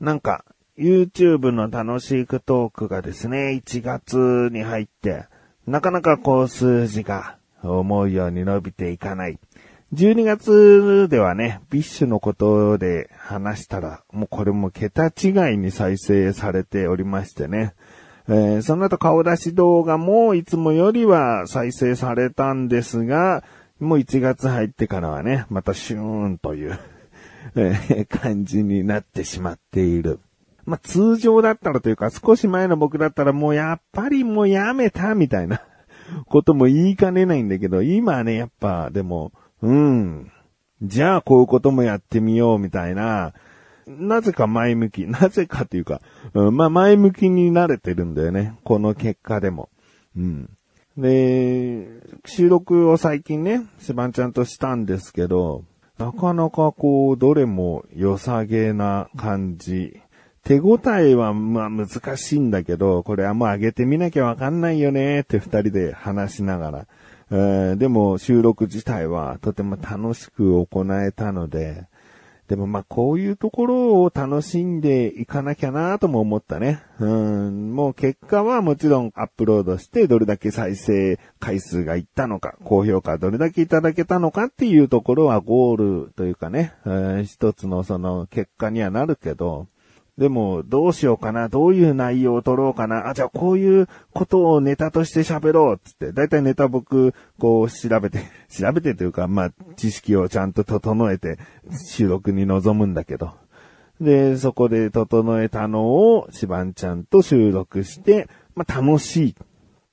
なんか、YouTube の楽しいクトークがですね、1月に入って、なかなかこう数字が思うように伸びていかない。12月ではね、 BiSHのことで話したら、もうこれも桁違いに再生されておりましてね。えー、その後顔出し動画もいつもよりは再生されたんですが、もう1月入ってからはね、またシューンというえ感じになってしまっている。まあ、通常だったらというか、少し前の僕だったらもうやっぱりもうやめたみたいなことも言いかねないんだけど、今ね、やっぱ、でも、うん。じゃあこういうこともやってみようみたいな、なぜか前向き、なぜかというか、うん、まあ前向きになれてるんだよね。この結果でも。うん。で、収録を最近ね、シバンちゃんとしたんですけど、なかなかこう、どれも良さげな感じ。手応えはまあ難しいんだけど、これはもう上げてみなきゃわかんないよねって二人で話しながら。えー、でも収録自体はとても楽しく行えたので、でもまあこういうところを楽しんでいかなきゃなとも思ったね。うん、もう結果はもちろんアップロードしてどれだけ再生回数がいったのか、高評価どれだけいただけたのかっていうところはゴールというかね、うん、一つのその結果にはなるけど、でも、どうしようかな、どういう内容を取ろうかな、あ、じゃあこういうことをネタとして喋ろう、つって、だいたいネタ僕、こう調べて、調べてというか、まあ、知識をちゃんと整えて、収録に臨むんだけど。で、そこで整えたのを、しばんちゃんと収録して、まあ、楽しいっ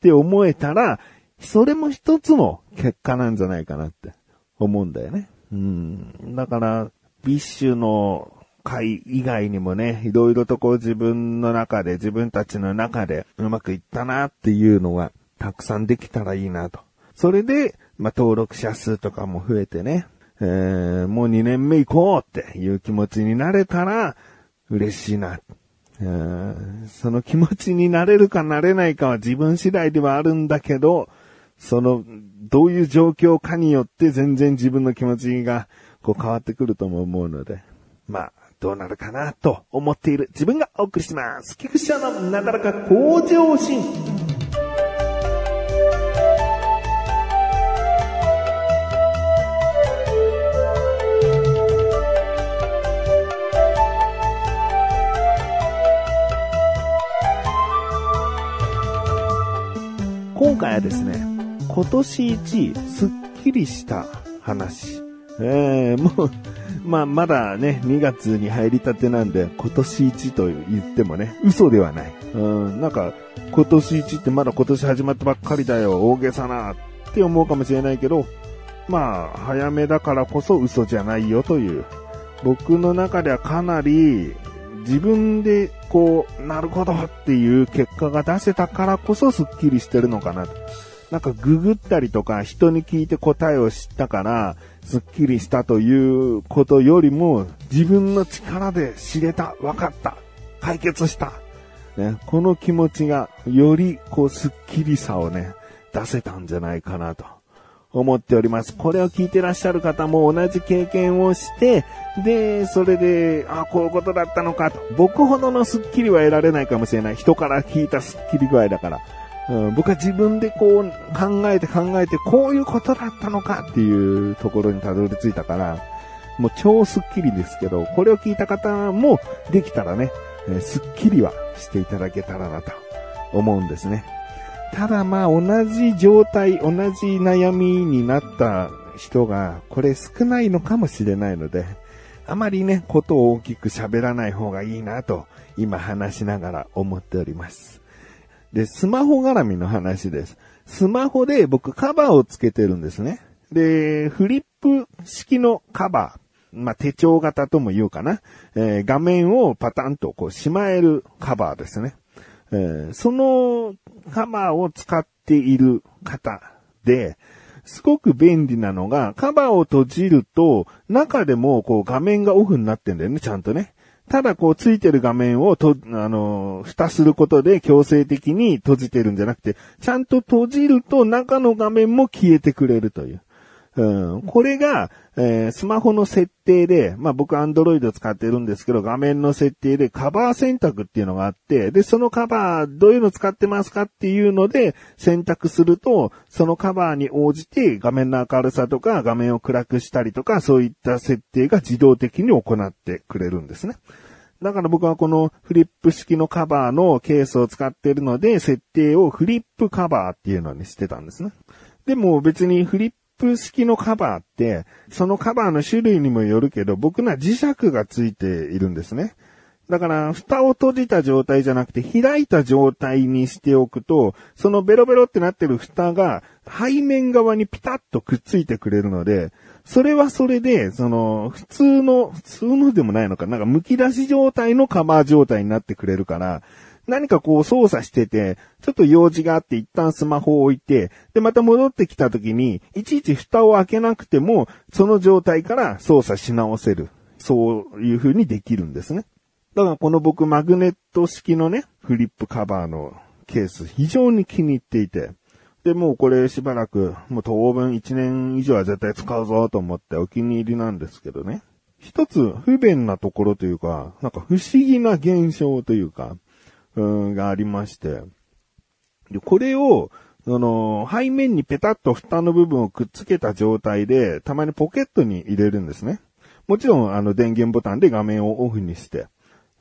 て思えたら、それも一つの結果なんじゃないかなって思うんだよね。うん。だから、BiSHの回以外にもね、いろいろとこう自分の中で、自分たちの中でうまくいったなっていうのがたくさんできたらいいなと。それで、まあ、登録者数とかも増えてね、えー、もう2年目行こうっていう気持ちになれたら嬉しいな。その気持ちになれるかなれないかは自分次第ではあるんだけど、その、どういう状況かによって全然自分の気持ちがこう変わってくるとも思うので、まあ、どうなるかなと思っている自分がお送りします。菊池のなだらか向上心。今回はですね、今年一スッキリした話。えー、もう、まあ、まだね、2月に入りたてなんで、今年一と言ってもね、嘘ではない。うん、なんか、今年一ってまだ今年始まったばっかりだよ、大げさな、って思うかもしれないけど、まあ、早めだからこそ嘘じゃないよという。僕の中ではかなり、自分でこう、なるほどっていう結果が出せたからこそスッキリしてるのかな。なんかググったりとか人に聞いて答えを知ったから、スッキリしたということよりも、自分の力で知れた、分かった、解決した。ね、この気持ちが、より、こう、スッキリさをね、出せたんじゃないかなと。思っております。これを聞いてらっしゃる方も同じ経験をして、で、それで、あ、こういうことだったのかと。僕ほどのスッキリは得られないかもしれない。人から聞いたスッキリ具合だから。うん、僕は自分でこう考えて考えてこういうことだったのかっていうところにたどり着いたから、もう超スッキリですけど、これを聞いた方もできたらね、えスッキリはしていただけたらなと思うんですね。ただまあ同じ状態、同じ悩みになった人がこれ少ないのかもしれないので、あまりね、ことを大きく喋らない方がいいなと今話しながら思っております。で、スマホ絡みの話です。スマホで僕カバーをつけてるんですね。で、フリップ式のカバー。まあ、手帳型とも言うかな。えー、画面をパタンとこうしまえるカバーですね。えー、そのカバーを使っている方で、すごく便利なのが、カバーを閉じると、中でもこう画面がオフになってんだよね、ちゃんとね。ただこうついてる画面をと、あの、蓋することで強制的に閉じてるんじゃなくて、ちゃんと閉じると中の画面も消えてくれるという。うん、これが、えースマホの設定で、まあ僕 Android 使ってるんですけど、画面の設定でカバー選択っていうのがあって、で、そのカバーどういうの使ってますかっていうので選択すると、そのカバーに応じて画面の明るさとか画面を暗くしたりとか、そういった設定が自動的に行ってくれるんですね。だから僕はこのフリップ式のカバーのケースを使ってるので、設定をフリップカバーっていうのにしてたんですね。でも別にフリップ式のカバーって、そのカバーの種類にもよるけど、僕のは磁石がついているんですね。だから、蓋を閉じた状態じゃなくて、開いた状態にしておくと、そのベロベロってなってる蓋が、背面側にピタッとくっついてくれるので、それはそれで、その、普通の、普通のでもないのか、なんか剥き出し状態のカバー状態になってくれるから、何かこう操作してて、ちょっと用事があって一旦スマホを置いて、で、また戻ってきた時に、いちいち蓋を開けなくても、その状態から操作し直せる。そういう風にできるんですね。だからこの僕マグネット式のね、フリップカバーのケース非常に気に入っていて、で、もうこれしばらく、もう当分1年以上は絶対使うぞと思ってお気に入りなんですけどね。一つ不便なところというか、なんか不思議な現象というか、うん、がありまして。で、これを、その、背面にペタッと蓋の部分をくっつけた状態で、たまにポケットに入れるんですね。もちろん、あの、電源ボタンで画面をオフにして。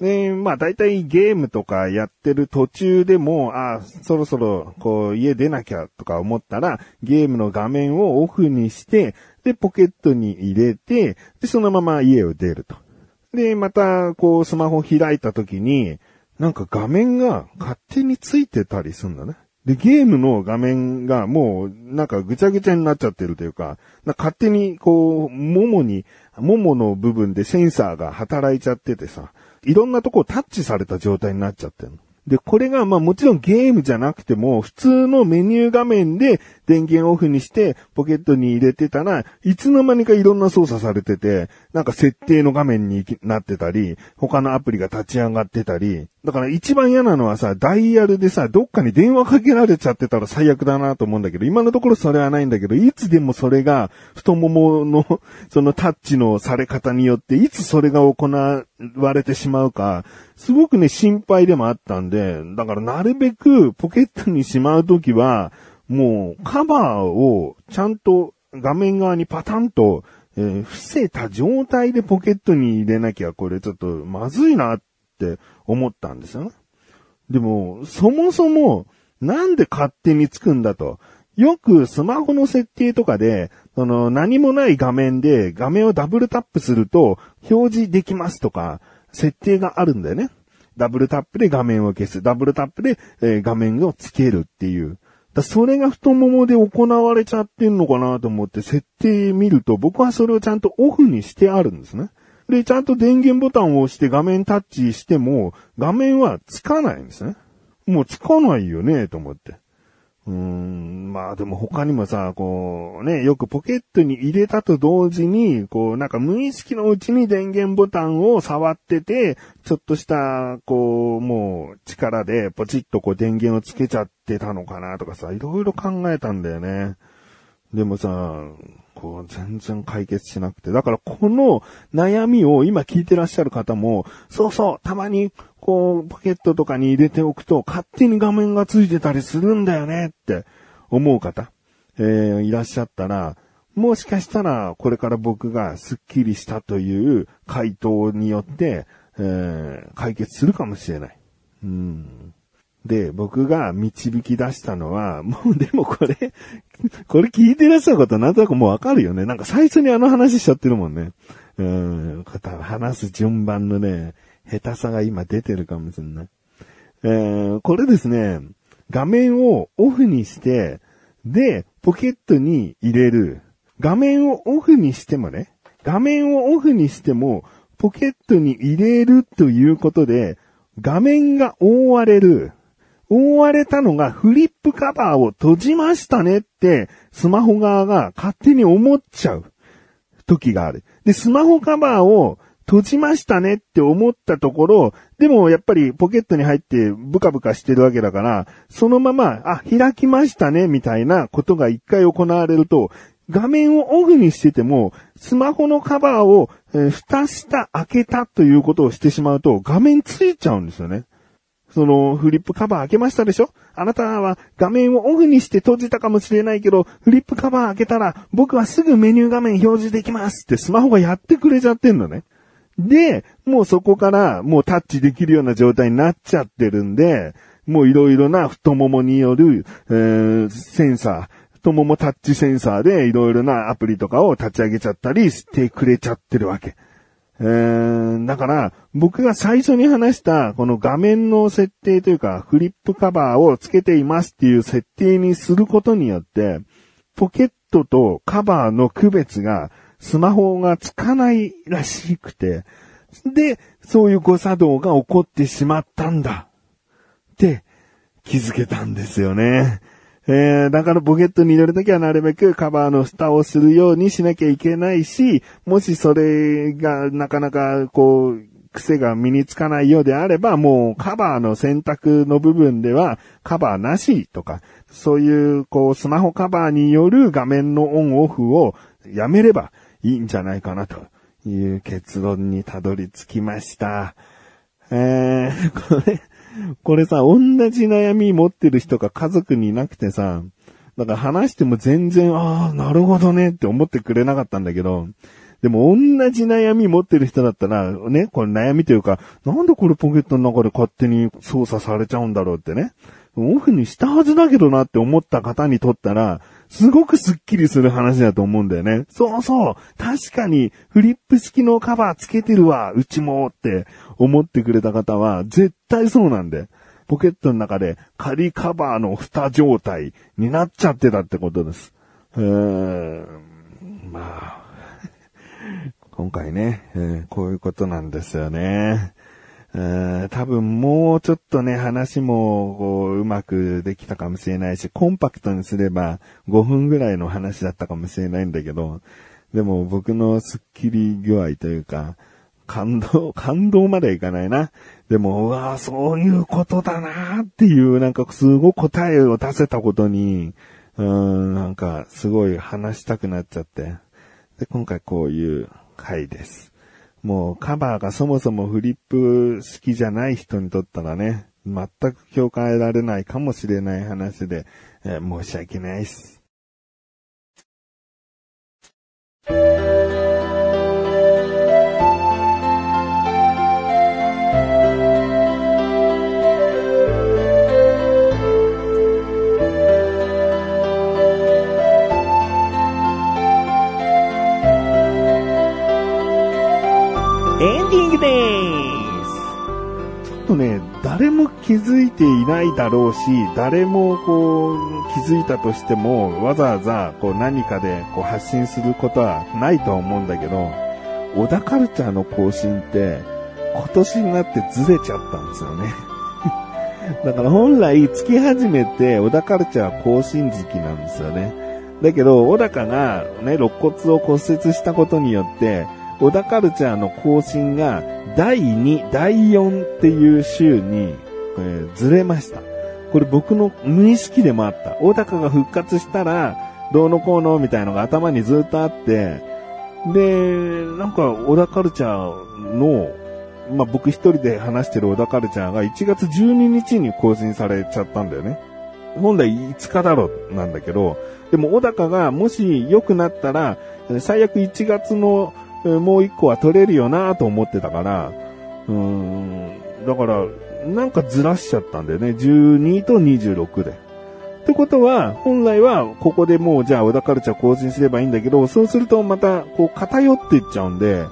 で、まあ大体ゲームとかやってる途中でも、ああ、そろそろこう家出なきゃとか思ったら、ゲームの画面をオフにして、で、ポケットに入れて、で、そのまま家を出ると。で、また、こうスマホ開いた時に、なんか画面が勝手についてたりすんだね。で、ゲームの画面がもう、なんかぐちゃぐちゃになっちゃってるというか、か勝手にこう、ももに、ももの部分でセンサーが働いちゃっててさ、いろんなとこをタッチされた状態になっちゃってる。で、これがまあもちろんゲームじゃなくても、普通のメニュー画面で電源オフにしてポケットに入れてたら、いつの間にかいろんな操作されてて、なんか設定の画面になってたり、他のアプリが立ち上がってたり、だから一番嫌なのはさ、ダイヤルでさ、どっかに電話かけられちゃってたら最悪だなと思うんだけど、今のところそれはないんだけど、いつでもそれが太もものそのタッチのされ方によって、いつそれが行われてしまうか、すごくね、心配でもあったんで、だからなるべくポケットにしまうときは、もうカバーをちゃんと画面側にパタンと、えー伏せた状態でポケットに入れなきゃこれちょっとまずいなって思ったんですよね。でも、そもそも、なんで勝手につくんだと。よくスマホの設定とかで、その何もない画面で画面をダブルタップすると表示できますとか、設定があるんだよね。ダブルタップで画面を消す。ダブルタップで、え画面をつけるっていう。だそれが太ももで行われちゃってんのかなと思って設定見ると僕はそれをちゃんとオフにしてあるんですね。で、ちゃんと電源ボタンを押して画面タッチしても画面はつかないんですね。もうつかないよね、と思って。うん、まあでも他にもさ、こうね、よくポケットに入れたと同時に、こうなんか無意識のうちに電源ボタンを触ってて、ちょっとした、こう、もう力でポチッとこう電源をつけちゃってたのかなとかさ、いろいろ考えたんだよね。でもさ、こう全然解決しなくて。だからこの悩みを今聞いてらっしゃる方も、そうそう、たまにこうポケットとかに入れておくと勝手に画面がついてたりするんだよねって思う方、えーいらっしゃったら、もしかしたらこれから僕がスッキリしたという回答によって、えー解決するかもしれない。うん。で、僕が導き出したのは、もうでもこれ、これ聞いてらっしゃることなんとなくもうわかるよね。なんか最初にあの話しちゃってるもんね。うん、これ多分話す順番のね、下手さが今出てるかもしれない。えーこれですね、画面をオフにして、で、ポケットに入れる。画面をオフにしてもね、画面をオフにしても、ポケットに入れるということで、画面が覆われる。覆われたのがフリップカバーを閉じましたねって、スマホ側が勝手に思っちゃう時がある。で、スマホカバーを閉じましたねって思ったところ、でもやっぱりポケットに入ってブカブカしてるわけだから、そのまま、あ、開きましたねみたいなことが一回行われると、画面をオフにしてても、スマホのカバーを、えー、蓋下開けたということをしてしまうと、画面ついちゃうんですよね。その、フリップカバー開けましたでしょ？あなたは画面をオフにして閉じたかもしれないけど、フリップカバー開けたら、僕はすぐメニュー画面表示できますってスマホがやってくれちゃってんのね。で、もうそこからもうタッチできるような状態になっちゃってるんで、もういろいろな太ももによる、えー、センサー、太ももタッチセンサーでいろいろなアプリとかを立ち上げちゃったりしてくれちゃってるわけ。えー、だから、僕が最初に話した、この画面の設定というか、フリップカバーをつけていますっていう設定にすることによって、ポケットとカバーの区別が、スマホがつかないらしくて、で、そういう誤作動が起こってしまったんだ。って気づけたんですよね。えー、だからポケットに入れるときはなるべくカバーの蓋をするようにしなきゃいけないし、もしそれがなかなかこう、癖が身につかないようであれば、もうカバーの選択の部分ではカバーなしとか、そういうこうスマホカバーによる画面のオンオフをやめればいいんじゃないかなという結論にたどり着きました。えー、これ、これさ、同じ悩み持ってる人が家族にいなくてさ、だから話しても全然、ああ、なるほどねって思ってくれなかったんだけど、でも同じ悩み持ってる人だったら、ね、これ悩みというか、なんでこれポケットの中で勝手に操作されちゃうんだろうってね。オフにしたはずだけどなって思った方にとったら、すごくスッキリする話だと思うんだよね。そうそう。確かに、フリップ式のカバーつけてるわ、うちもって思ってくれた方は、絶対そうなんで。ポケットの中で仮カバーの蓋状態になっちゃってたってことです。うーん、まあ、今回ね、えー、こういうことなんですよね。多分もうちょっとね、話もこううまくできたかもしれないし、コンパクトにすれば5分ぐらいの話だったかもしれないんだけど、でも僕のスッキリ具合というか、感動、感動まではいかないな。でも、うわそういうことだなっていう、なんかすごい答えを出せたことに、うん、なんかすごい話したくなっちゃって。で、今回こういう回です。もうカバーがそもそもフリップ好きじゃない人にとったらね、全く共感得られないかもしれない話で、えー、申し訳ないっす。とね、誰も気づいていないだろうし、誰もこう、気づいたとしても、わざわざこう何かでこう発信することはないと思うんだけど、小田カルチャーの更新って、今年になってずれちゃったんですよね。だから本来月始めて小田カルチャー更新時期なんですよね。だけど、小高がね、肋骨を骨折したことによって、小田カルチャーの更新が第2、第4っていう週に、えー、ずれました。これ僕の無意識でもあった。小高が復活したら、どうのこうのみたいのが頭にずっとあって、で、なんか、小田カルチャーの、まあ、僕一人で話してる小田カルチャーが1月12日に更新されちゃったんだよね。本来5日だろなんだけど、でも小高がもし良くなったら、最悪1月のもう一個は取れるよなと思ってたから、うーん、だから、なんかずらしちゃったんだよね。12と26で。ってことは、本来は、ここでもう、じゃあ、小田カルチャー更新すればいいんだけど、そうするとまた、こう、偏っていっちゃうんで、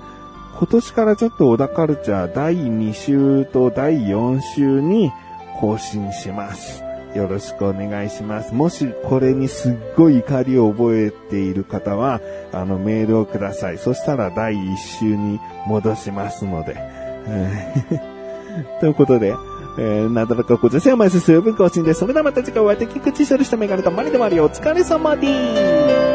今年からちょっと小田カルチャー第2週と第4週に更新します。よろしくお願いします。もしこれにすっごい怒りを覚えている方は、あのメールをください。そしたら第1週に戻しますので。ということで、えー、なだらかこじゃせやまいすすぶ更新です。それではまた次回お会いできくちしゃるしたメガネとマリでもありお疲れ様です。